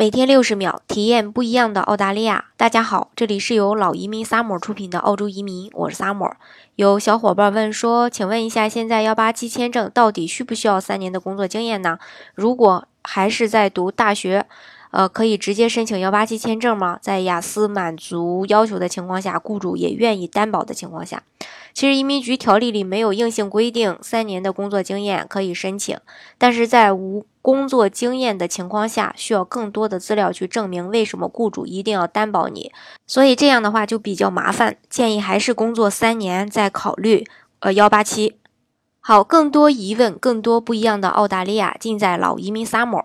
每天六十秒，体验不一样的澳大利亚。大家好，这里是由老移民 Summer 出品的澳洲移民，我是 Summer。有小伙伴问说，请问一下，现在幺八七签证到底需不需要三年的工作经验呢？如果还是在读大学，呃，可以直接申请幺八七签证吗？在雅思满足要求的情况下，雇主也愿意担保的情况下，其实移民局条例里没有硬性规定三年的工作经验可以申请，但是在无工作经验的情况下，需要更多的资料去证明为什么雇主一定要担保你，所以这样的话就比较麻烦。建议还是工作三年再考虑，呃，幺八七。好，更多疑问，更多不一样的澳大利亚，尽在老移民 summer。